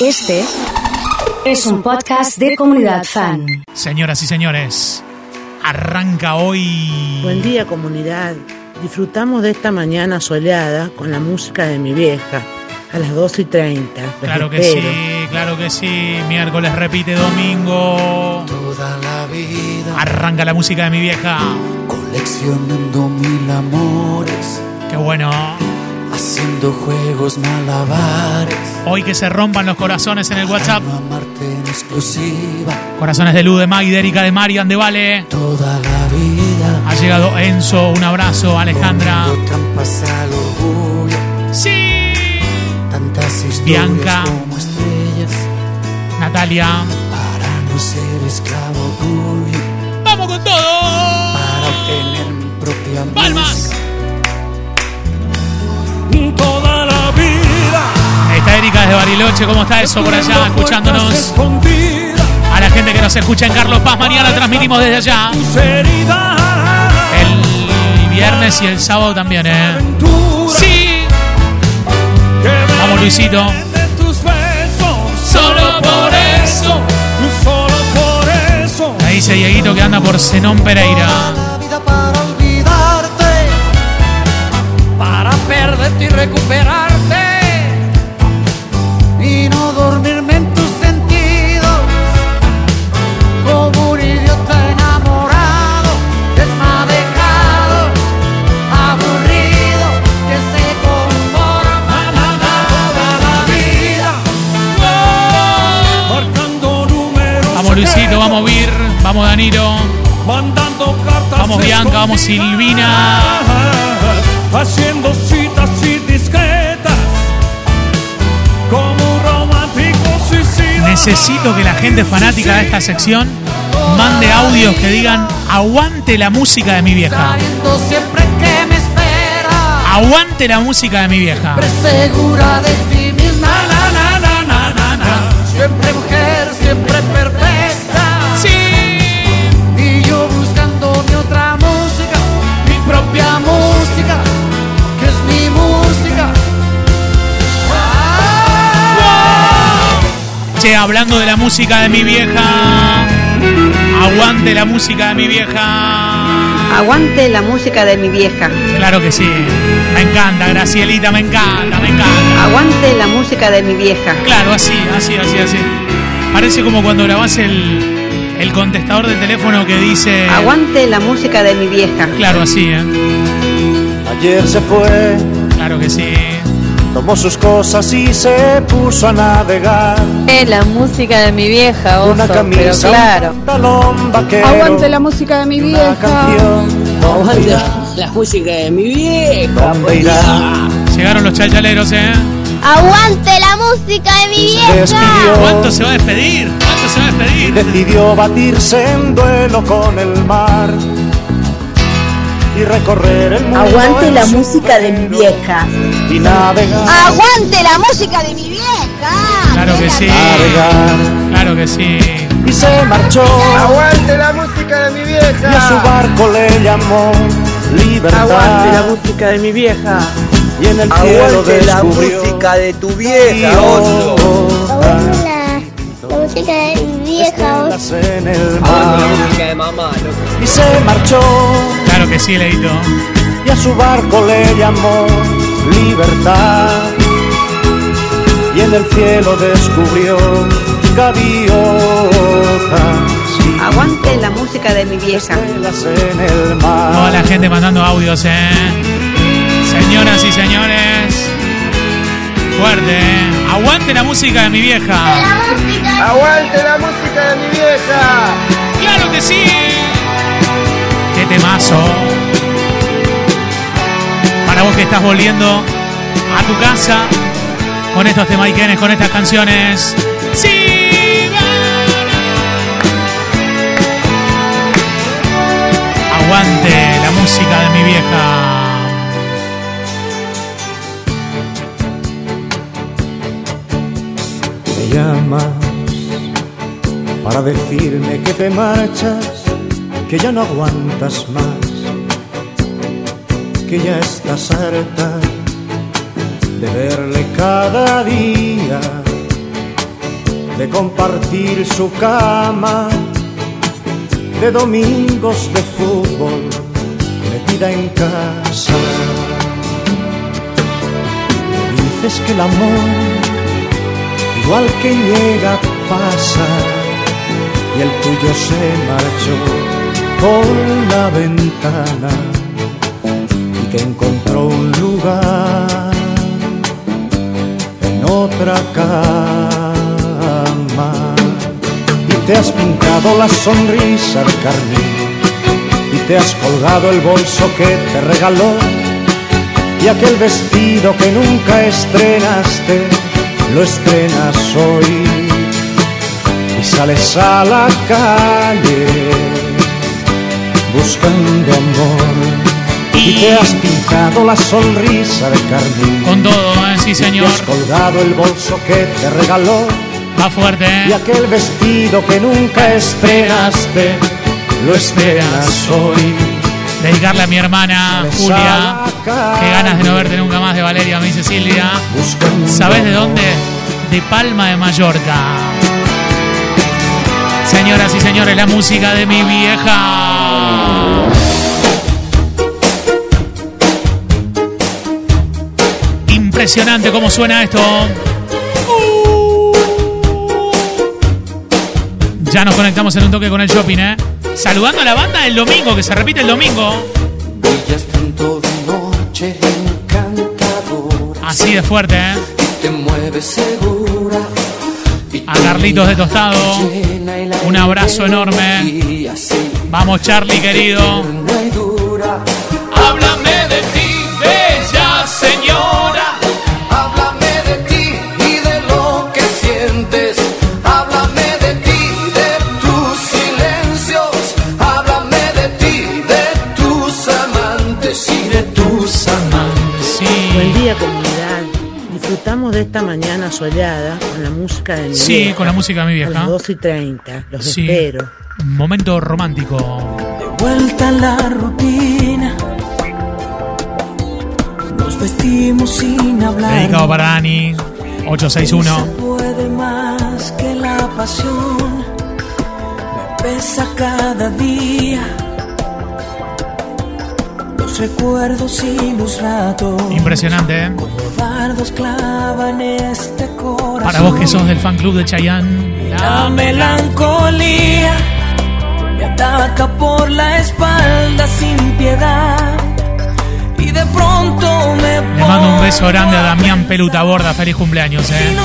Este es un podcast de comunidad fan. Señoras y señores, arranca hoy. Buen día comunidad. Disfrutamos de esta mañana soleada con la música de mi vieja a las 12 y 30. Los Claro que espero. sí, claro que sí. Miércoles repite domingo. Toda la vida Arranca la música de mi vieja. coleccionando mil amores, Qué bueno. Haciendo juegos malabares. Hoy que se rompan los corazones en el WhatsApp. Corazones de Luz, de Maggie, de Erika, de Marian, de Vale. toda la vida. Ha llegado Enzo, un abrazo, Alejandra. Trampas al orgullo, Sí. tantas historias Bianca. como estrellas. Natalia. Para no ser esclavo tuyo, ¡Vamos con todo! para obtener mi propia ¡Palmas! Toda la vida Ahí está Erika desde Bariloche. ¿Cómo está eso por allá? Escuchándonos. A la gente que nos escucha en Carlos Paz, mañana transmitimos desde allá. El viernes y el sábado también, ¿eh? Sí. Vamos, Luisito. solo por eso Ahí dice Dieguito que anda por Zenón Pereira. Recuperarte y no dormirme en tus sentidos. Como un idiota enamorado desmadejado aburrido que se conforma la vida. Marcando números Vamos Luisito, vamos Vir, vamos Danilo, mandando cartas Vamos, Bianca, vamos, Silvina. haciendo necesito que la gente fanática de esta sección mande audios que digan aguante la música de mi vieja. Aguante la música de mi vieja. siempre segura de ti misma siempre mujer siempre perfecta Che, hablando de la música de mi vieja. Aguante la música de mi vieja. Aguante la música de mi vieja. Claro que sí. Me encanta, Gracielita, me encanta, me encanta. Aguante la música de mi vieja. Claro, así, así, así, así. Parece como cuando grabás el, el contestador del teléfono que dice. Aguante la música de mi vieja. Claro, así, ¿eh? Ayer se fue, Claro que sí. Tomó sus cosas y se puso a navegar. Es la música de mi vieja, oso, Una pero camisa, claro. un pantalón vaquero. Aguante la música de mi una vieja. canción. ¿Dónde irá? la música de mi vieja. ¿Dónde irá? Llegaron los chalchaleros, ¿eh? Aguante la música de mi despidió ¿Cuánto se va a despedir? ¿Cuánto se va a y despedir? decidió batirse en duelo con el mar y recorrer el mundo. Aguante la música de mi vieja. Y navegar, Aguante la música de mi vieja. Claro que sí. navegar. Claro que sí. Y se marchó Aguante la música de mi y a su vieja. barco le llamó libertad. Aguante la música de mi vieja. y en el cielo descubrió de tu la música de mi vieja. En el mar de mamá, y se marchó que sí, Leito. y a su barco le llamó libertad y en el cielo descubrió gaviotas Aguante la música de mi vieja. estrellas en el mar. Toda la gente mandando audios, ¿eh? Señoras y señores. Fuerte, ¿eh? Aguante la música de mi vieja. Aguante la música de mi vieja. ¡Claro que sí! ¡Qué temazo! Para vos que estás volviendo a tu casa con estos temaiquenes, con estas canciones. ¡Sí! Aguante la música de mi vieja. Me llamas para decirme que te marchas, que ya no aguantas más, que ya estás harta de verle cada día de compartir su cama, de domingos de fútbol, metida en casa. Dices que el amor, igual que llega, pasa, y el tuyo se marchó por la ventana y que encontró un lugar en otra cama. Y te has pintado la sonrisa de carmín y te has colgado el bolso que te regaló y aquel vestido que nunca estrenaste lo estrenas hoy y sales a la calle buscando amor y te has pintado la sonrisa de carmín Con todo, ¿eh? sí y señor. has colgado el bolso que te regaló Va fuerte, y ¿eh? aquel vestido que nunca estrenaste lo estrenas hoy Dedicarle a mi hermana Julia. Qué ganas de no verte nunca más de Valeria, me dice Silvia. buscando ¿Sabes de dónde? De Palma de Mallorca. Señoras y señores, la música de mi vieja. Impresionante cómo suena esto. Ya nos conectamos en un toque con el shopping, ¿eh? Saludando a la banda del domingo, que se repite el domingo. Así de fuerte, ¿eh? Te mueves segura. y A Carlitos de Tostado. Un abrazo enorme. Vamos, Charlie, querido. Háblame de ti, bella señora. Háblame de ti y de lo que sientes. Háblame de ti, de tus silencios. Háblame de ti, de tus amantes y de tus amantes. Buen Sí. día comunidad. Disfrutamos de esta mañana soleada con la música de mi Sí, vieja. con la música de mi A vieja. las 2 y 30. Los Sí. espero. Momento romántico. Vuelta a la rutina. Nos vestimos sin hablar. Dedicado para Dani. Se 861. puede más que la pasión. Me pesa cada día. Los recuerdos y los ratos. Impresionante, ¿eh? Clavan este corazón. Para vos que sos del fan club de Chayanne. La melancolía me ataca por la espalda sin piedad. Y de pronto me Le mando un beso grande a Damián Peluta Borda. Feliz cumpleaños, ¿eh?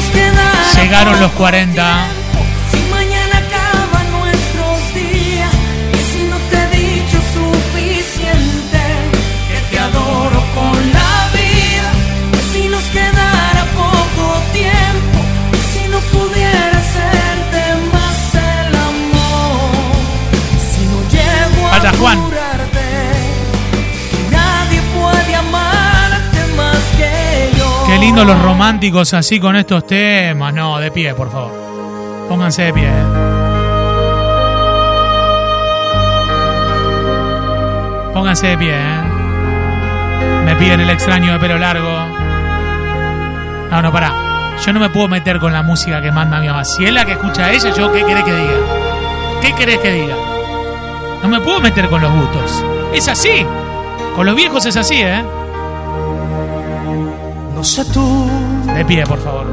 Llegaron los poco 40. Qué lindo los románticos así con estos temas. No, de pie, por favor. Pónganse de pie. ¿eh? Pónganse de pie, ¿eh? Me piden el extraño de pelo largo. No, no, pará. Yo no me puedo meter con la música que manda mi mamá. Si es la que escucha a ella, yo qué querés que diga. ¿Qué querés que diga? No me puedo meter con los gustos. Es así. Con los viejos es así, ¿eh? No sé tú, De pie, por favor.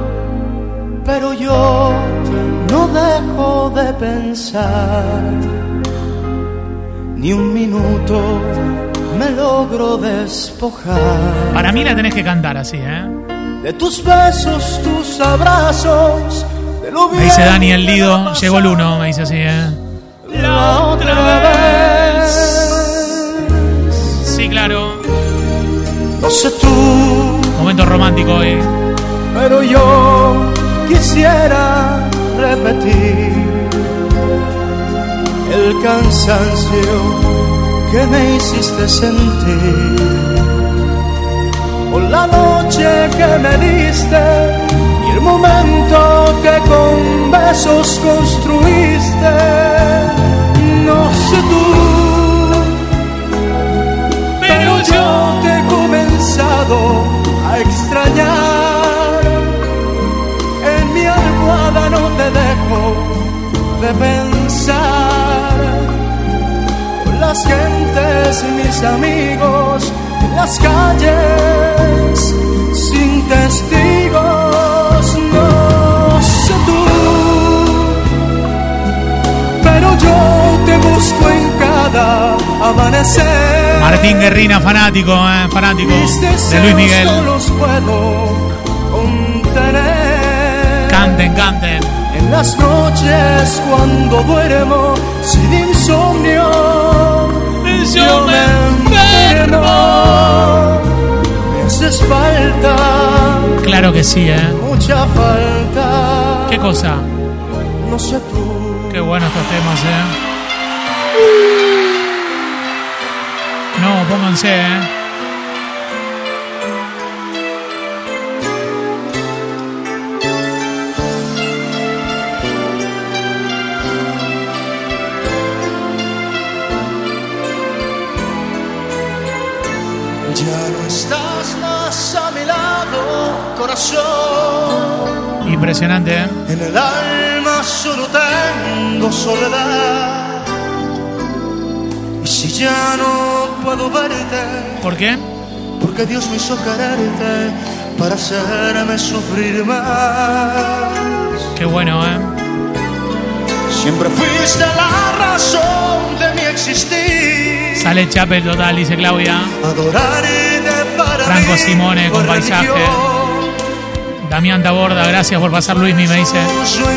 pero yo no dejo de pensar. Ni un minuto me logro despojar Para mí la tenés que cantar así, ¿eh? de tus besos, tus abrazos, de lo Me dice Daniel Lido, llegó el uno, me dice así, ¿eh? La otra vez. Sí, claro. No sé tú, Momento romántico hoy. pero yo quisiera repetir el cansancio que me hiciste sentir. Por la noche que me diste y el momento que con besos construiste. No sé tú, pero yo te he comenzado a extrañar. En mi almohada no te dejo de pensar con las gentes mis amigos las calles sin testigos. Yo te busco en cada amanecer. Martín Guerrina, fanático, eh, fanático de Luis Miguel. no los puedo. Canten, canten. En las noches cuando duermo sin insomnio, yo me enfermo. Me haces falta, Claro que sí, ¿eh? mucha falta. ¿Qué cosa? No sé tú. Buenos estos temas, ¿eh? No, pónganse, ¿eh? Ya no estás más a mi lado, corazón. Impresionante, ¿eh? En el alma solo tengo soledad. Y si ya no puedo verte, ¿Por qué? porque Dios me hizo quererte para hacerme sufrir más. Qué bueno, ¿eh? Siempre fuiste la razón de mi existir. Sale Chapel total, dice Claudia. Adorarte para Franco Simone con paisaje. Damián Taborda, gracias por pasar Luismi, me dice.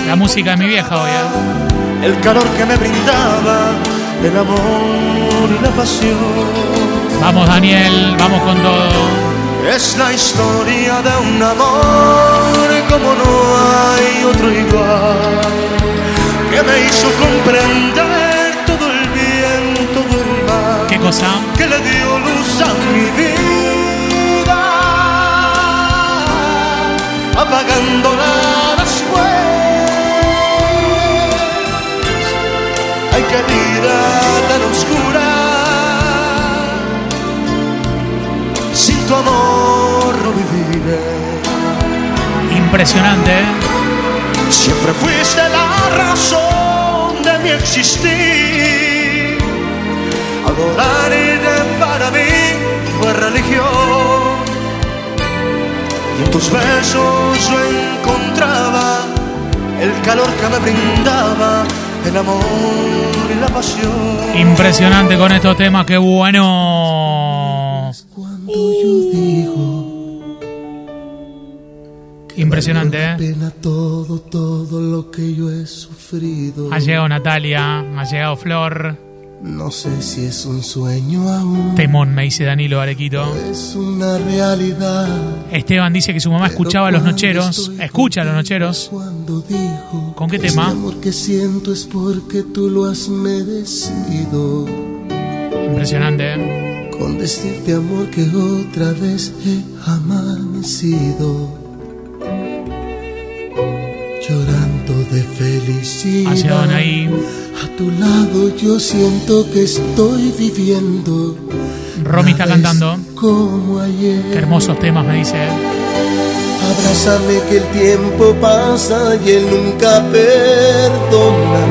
La música de mi vieja hoy, ¿eh? El calor que me brindaba, el amor y la pasión. Vamos, Daniel, vamos con todo. Es la historia de un amor como no hay otro igual. Que me hizo comprender todo el bien, todo el mal. ¿Qué cosa? Que le dio luz a mi vida. Apagándola después. Ay, qué vida tan oscura. Sin tu amor no viviré. Impresionante, ¿eh? Siempre fuiste la razón de mi existir. Adorarte para mí fue religión. Y en tus besos yo encontraba el calor que me brindaba, el amor y la pasión. Impresionante con estos temas, qué bueno. Cuando yo digo Impresionante, ¿eh? pena todo, todo lo que yo he sufrido. Ha llegado Natalia, ha llegado Flor. No sé si es un sueño aún. Temón, me dice Danilo Arequito. Es una realidad. Esteban dice que su mamá escuchaba a los nocheros. Escucha a los nocheros. Cuando dijo ¿Con qué este tema? amor que siento es porque tú lo has merecido. Impresionante, ¿eh? Con decirte amor que otra vez he amanecido. Llorando de felicidad. Ha llegado Anaí. A tu lado yo siento que estoy viviendo. Romy está cantando. Como ayer. Qué hermosos temas, me dice. Abrázame que el tiempo pasa y él nunca perdona.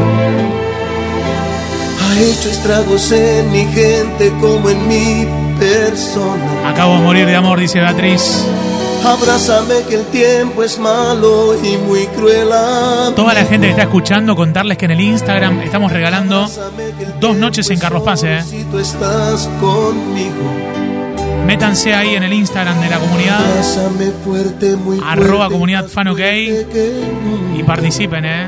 Ha hecho estragos en mi gente como en mi persona. Acabo de morir de amor, dice Beatriz. Abrázame que el tiempo es malo y muy cruel. Toda la gente que está escuchando, contarles que en el Instagram estamos regalando dos noches en Carlos Paz, ¿eh? Si tú estás conmigo, Métanse ahí en el Instagram de la comunidad abrázame fuerte, muy Arroba fuerte, comunidad más fan, ok. y participen, ¿eh?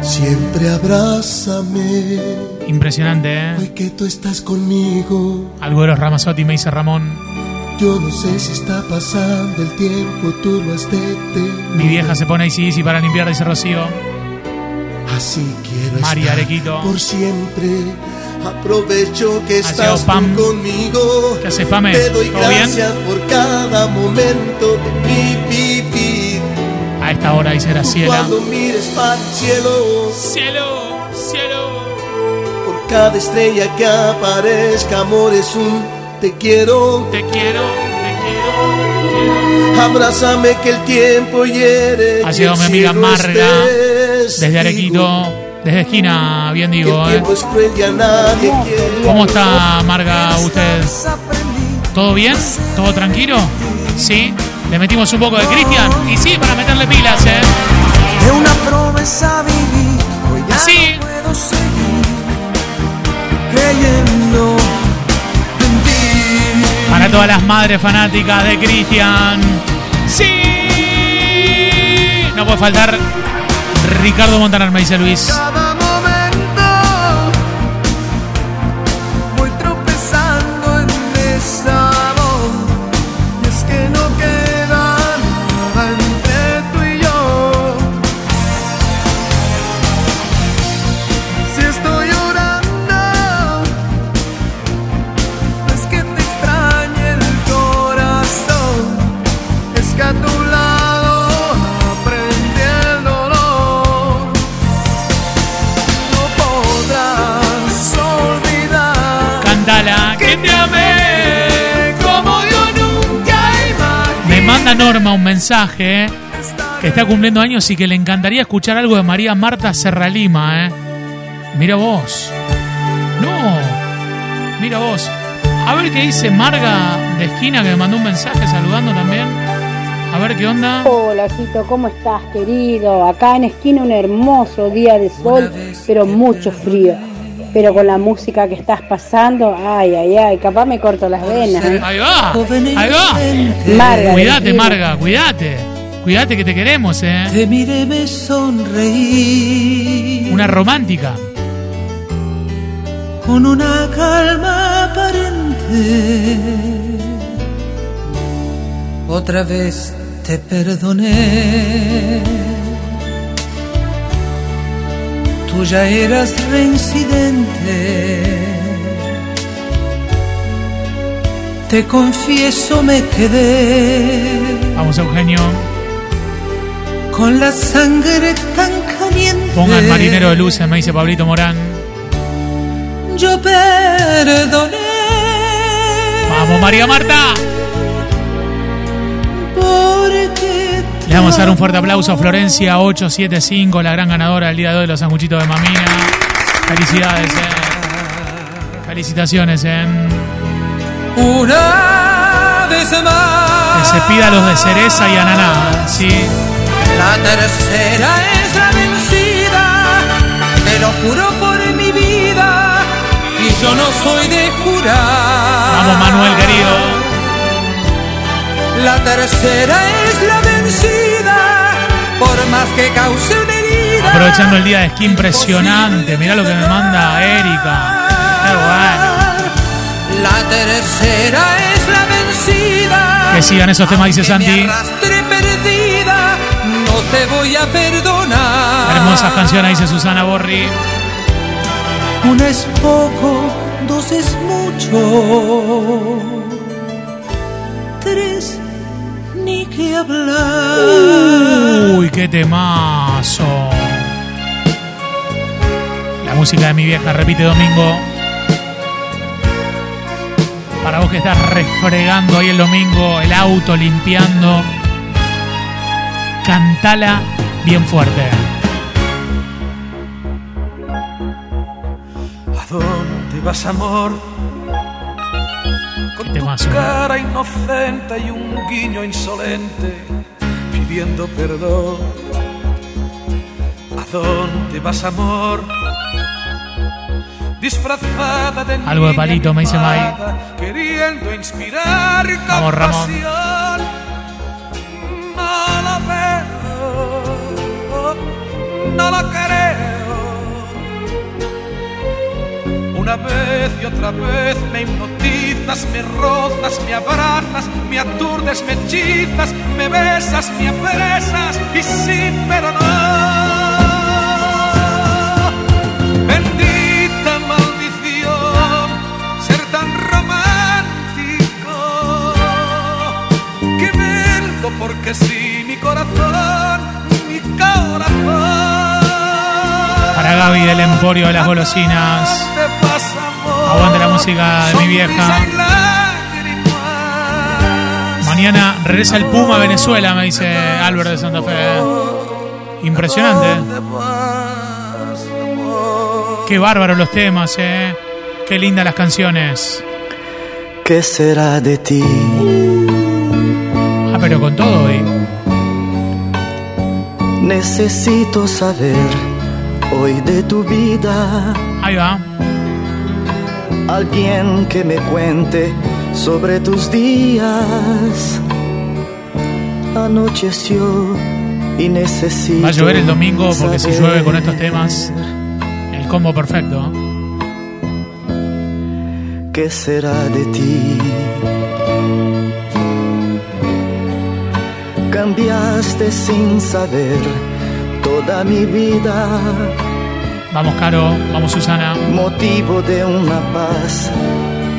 Siempre abrázame, Impresionante, ¿eh? hoy que tú estás conmigo. Algo de los Ramazotti me dice Ramón. Yo no sé si está pasando el tiempo, tú lo has detenido. Mi vieja se pone ahí sí para limpiar, dice Rocío. Así quiero Mari estar Arequito. por siempre. Aprovecho que Hacia estás Pam. conmigo. ¿Qué haces, Pame? Te doy ¿Todo bien? gracias por cada momento de mi vivir. A esta hora dice Graciela. cuando mires para el cielo, Cielo, cielo. por cada estrella que aparezca, amor es un te quiero. Te quiero, te quiero. Abrázame que el tiempo hiere. Ha el mi amiga Marga es Desde. Arequito. Desde esquina, bien El digo. ¿eh? tiempo es cruel y a nadie quiere. ¿Cómo está, Marga, usted? ¿Todo bien? ¿Todo tranquilo? ¿Sí? ¿Le metimos un poco de Cristian? Y sí, para meterle pilas, ¿eh? De una promesa viví, hoy ya Sí. no puedo seguir todas las madres fanáticas de Cristian. ¡Sí! No puede faltar Ricardo Montaner, me dice Luis. Norma un mensaje, ¿eh? Que está cumpliendo años y que le encantaría escuchar algo de María Marta Serralima, ¿eh? Mira vos. No. Mira vos. A ver qué dice Marga de esquina que me mandó un mensaje saludando también. A ver qué onda. Hola, Cito, ¿cómo estás, querido? Acá en esquina un hermoso día de sol, pero mucho frío. Pero con la música que estás pasando, ay, ay, ay, capaz me corto las venas. ¿eh? Ahí va. Ahí va. Marga, Cuídate. Marga, cuídate. Cuídate que te queremos, ¿eh? Te miré, me sonreí Una romántica. con una calma aparente. Otra vez te perdoné. Tú ya eras reincidente. Te confieso, me quedé Vamos, Eugenio. con la sangre tan caliente. Ponga el marinero de luces, me dice Pablito Morán. Yo perdoné. Vamos, María Marta. Porque Le vamos a dar un fuerte aplauso a Florencia 875, la gran ganadora del día de hoy de los sanguchitos de Mamina. Felicidades, eh. Felicitaciones, eh. una vez Que más. se pida los de cereza y ananá, sí. La tercera es la vencida. Te lo juro por mi vida. Y yo no soy de jurar. Vamos, Manuel, querido. La tercera es la vencida. Por más que cause una herida. Aprovechando el día de esquí impresionante. Mirá lo que me manda Erika. Qué bueno. La tercera es la vencida. Que sigan esos temas, dice Santi. Perdida, no te voy a perdonar. Hermosas canciones, dice Susana Borri. Una es poco, dos es mucho. Que hablar. Uy, qué temazo. La música de mi vieja repite domingo. Para vos que estás refregando ahí el domingo, el auto, limpiando. Cantala bien fuerte. ¿A dónde vas, amor? Temazo. Cara inocente y un guiño insolente pidiendo perdón. ¿A dónde vas, amor? Disfrazada de Algo de palito, me dice mimada, Queriendo inspirar Vamos, Ramón. No lo veo, no lo creo. Una vez y otra vez me hipnotizas, me rozas, me abrazas, me aturdes, me hechizas, me besas, me apresas y sí, pero no. Bendita maldición, ser tan romántico. Que vendo porque sí, mi corazón, mi corazón. Para Gaby del Emporio de las Golosinas. Aguante la música de mi vieja. Mañana regresa el Puma a Venezuela, me dice Álvaro de Santa Fe. Impresionante. Qué bárbaros los temas, eh. Qué lindas las canciones. ¿Qué será de ti? Ah, pero con todo hoy. Necesito saber hoy de tu vida. Ahí va. Alguien que me cuente sobre tus días. Anocheció y necesito. Va a llover el domingo porque si llueve con estos temas, el combo perfecto. ¿Qué será de ti? Cambiaste sin saber toda mi vida. Vamos, Caro. Vamos, Susana. Motivo de una paz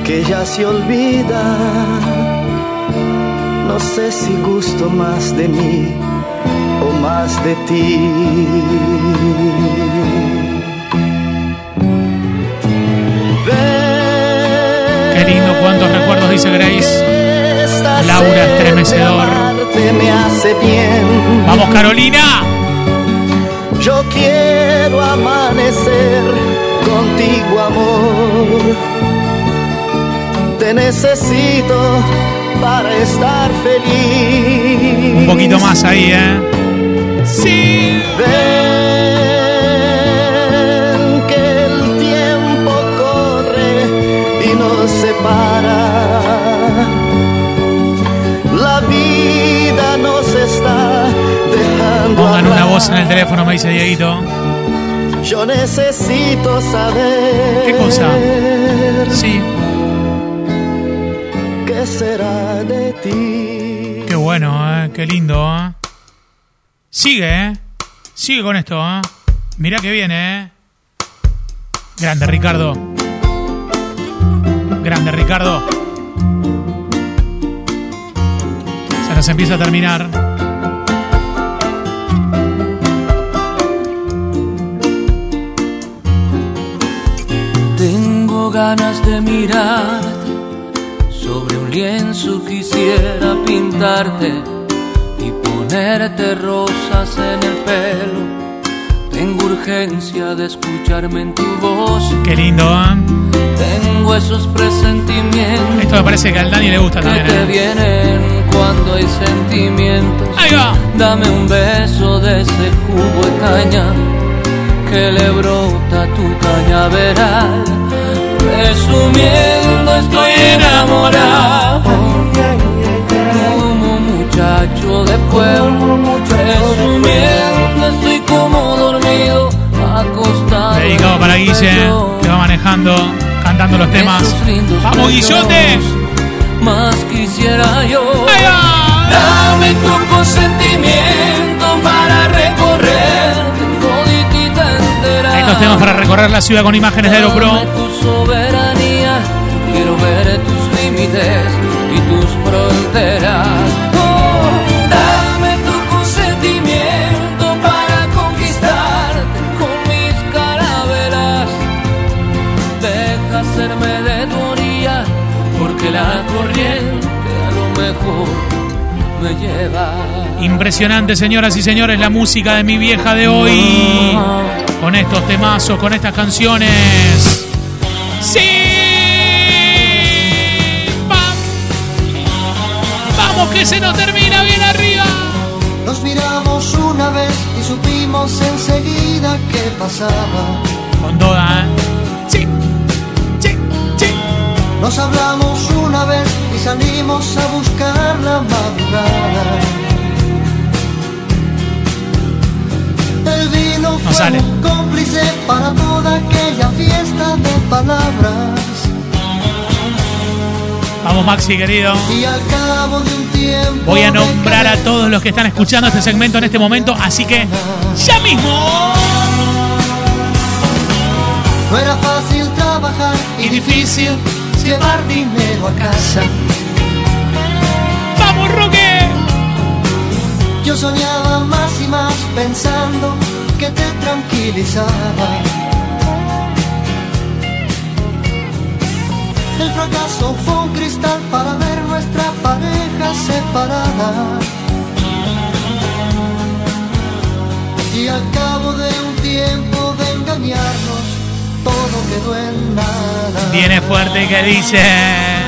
que ya se olvida. No sé si gusto más de mí o más de ti. Qué lindo, cuántos recuerdos, dice Grace. Laura, estremecedor. Vamos, Carolina. Yo quiero amanecer contigo, amor. Te necesito para estar feliz. Un poquito más ahí, ¿eh? Sí. Voz en el teléfono, me dice Dieguito. Yo necesito saber. ¿Qué cosa? Sí. ¿Qué será de ti? Qué bueno, ¿eh? Qué lindo, ¿eh? Sigue, ¿eh? Sigue con esto, ¿eh? Mirá que viene, ¿eh? Grande, Ricardo. Grande, Ricardo. Se nos empieza a terminar. Ganas de mirar sobre un lienzo quisiera pintarte y ponerte rosas en el pelo. Tengo urgencia de escucharme en tu voz. Qué lindo, ¿eh? Tengo esos presentimientos Esto me parece que al Dani le gusta que también, te ¿eh? vienen cuando hay sentimientos. Ahí va. Dame un beso de ese jugo de caña que le brota tu cañaveral. Presumiendo estoy enamorado como muchacho de pueblo. Presumiendo estoy como dormido acostado. Dedicado para Guille, que va manejando, cantando los temas. ¡Vamos, Guillote! Más quisiera yo. Dame tu consentimiento para para recorrer la ciudad con imágenes de Aeropro. Dame tu soberanía. Quiero ver tus límites y tus fronteras. Oh, dame tu consentimiento para conquistarte con mis carabelas. Deja hacerme de tu orilla, porque la corriente a lo mejor me lleva. Impresionante, señoras y señores, la música de mi vieja de hoy. Con estos temazos, con estas canciones. ¡Sí! ¡Pam! ¡Vamos que se nos termina bien arriba! Nos miramos una vez y supimos enseguida qué pasaba. Con toda, ¿eh? Sí, sí, sí. Nos hablamos una vez y salimos a buscar la madrugada. Cómplice para toda aquella fiesta de palabras. Vamos, Maxi, querido. Y al cabo de un tiempo. Voy a nombrar a todos los que están escuchando este segmento en este momento, así que ya mismo. No era fácil trabajar y difícil llevar dinero a casa. ¡Vamos, Roque! Yo soñaba más y más pensando que te tranquilizaba. El fracaso fue un cristal para ver nuestra pareja separada. Y al cabo de un tiempo de engañarnos, todo quedó en nada. Viene fuerte que dice.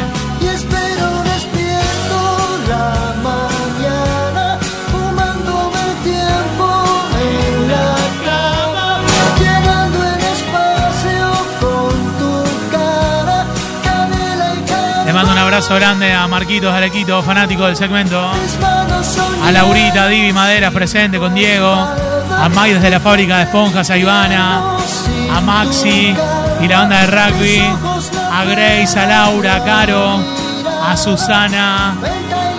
Abrazo grande a Marquitos Arequito, fanático del segmento. A Laurita, Divi Maderas presente con Diego. A Mike desde la fábrica de esponjas, a Ivana. A Maxi y la banda de rugby. A Grace, a Laura, a Caro. A Susana.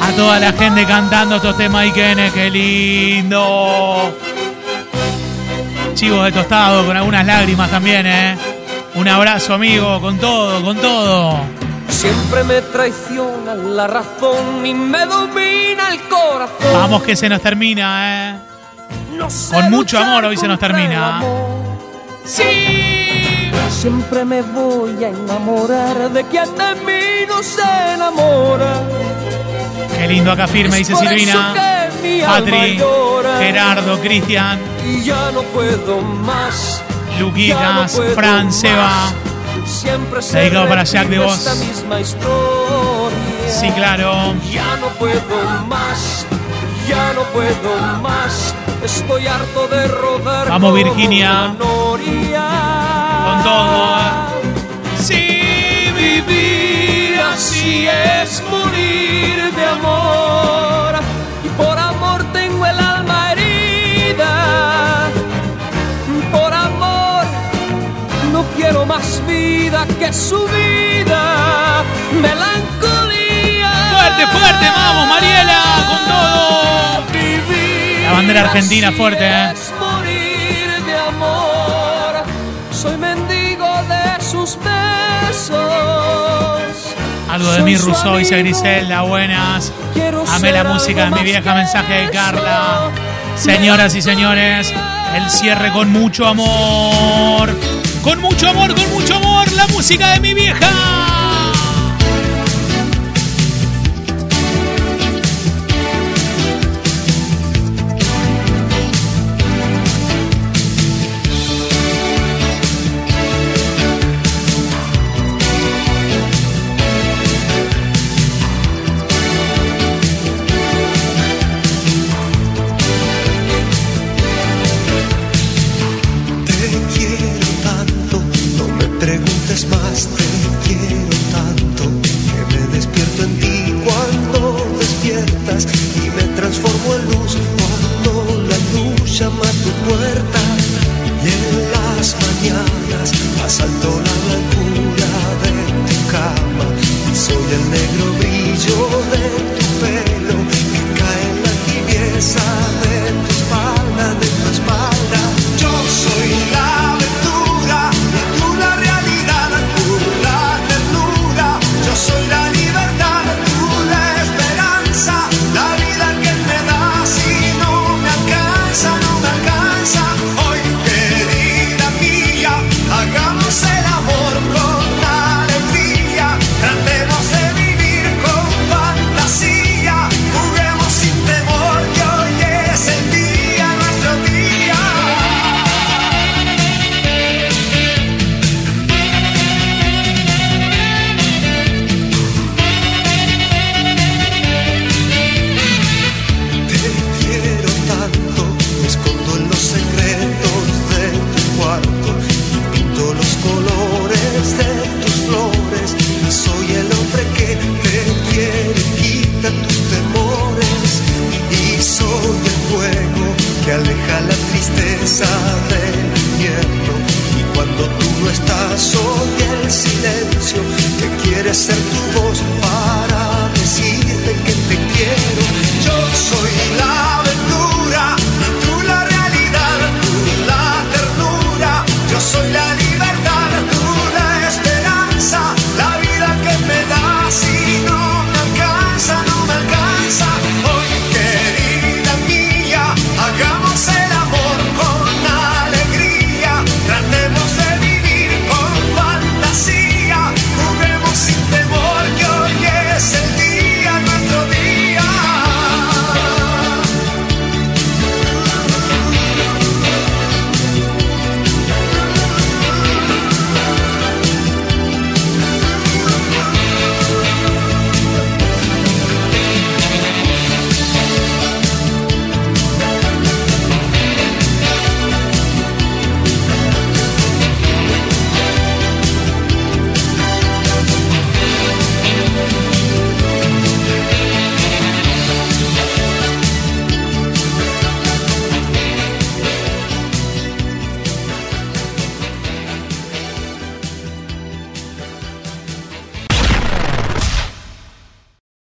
A toda la gente cantando estos temas y qué lindo. Chivos de tostado con algunas lágrimas también, ¿eh? Un abrazo, amigo, con todo, con todo. Siempre me traiciona la razón y me domina el corazón. Vamos que se nos termina, ¿eh? No sé Con mucho amor hoy se nos termina. Sí. Siempre me voy a enamorar de quien de mí no se enamora. Qué lindo acá firme, dice Silvina. Patri. Gerardo, Cristian, Y ya no puedo más. no Luquitas, Fran. Seba. Siempre se Dedicado para Jack de Vos. Sí, claro. Ya no puedo más, ya no puedo más. Estoy harto de rodar. Vamos, Virginia. Con todo. ¿eh? Si vivir así es morir de amor. Más vida que su vida. Melancolía. Fuerte, fuerte, vamos, Mariela, con todo. Vivir La bandera argentina fuerte, ¿eh? Es morir de amor. Soy mendigo de sus besos. Algo de mi Rousseau, dice. Griselda, buenas. Quiero Amé la música de mi vieja, mensaje de. Carla. Señoras y señores, el cierre con mucho amor. Con mucho amor, con mucho amor, la música de mi vieja. Preguntes más, te quiero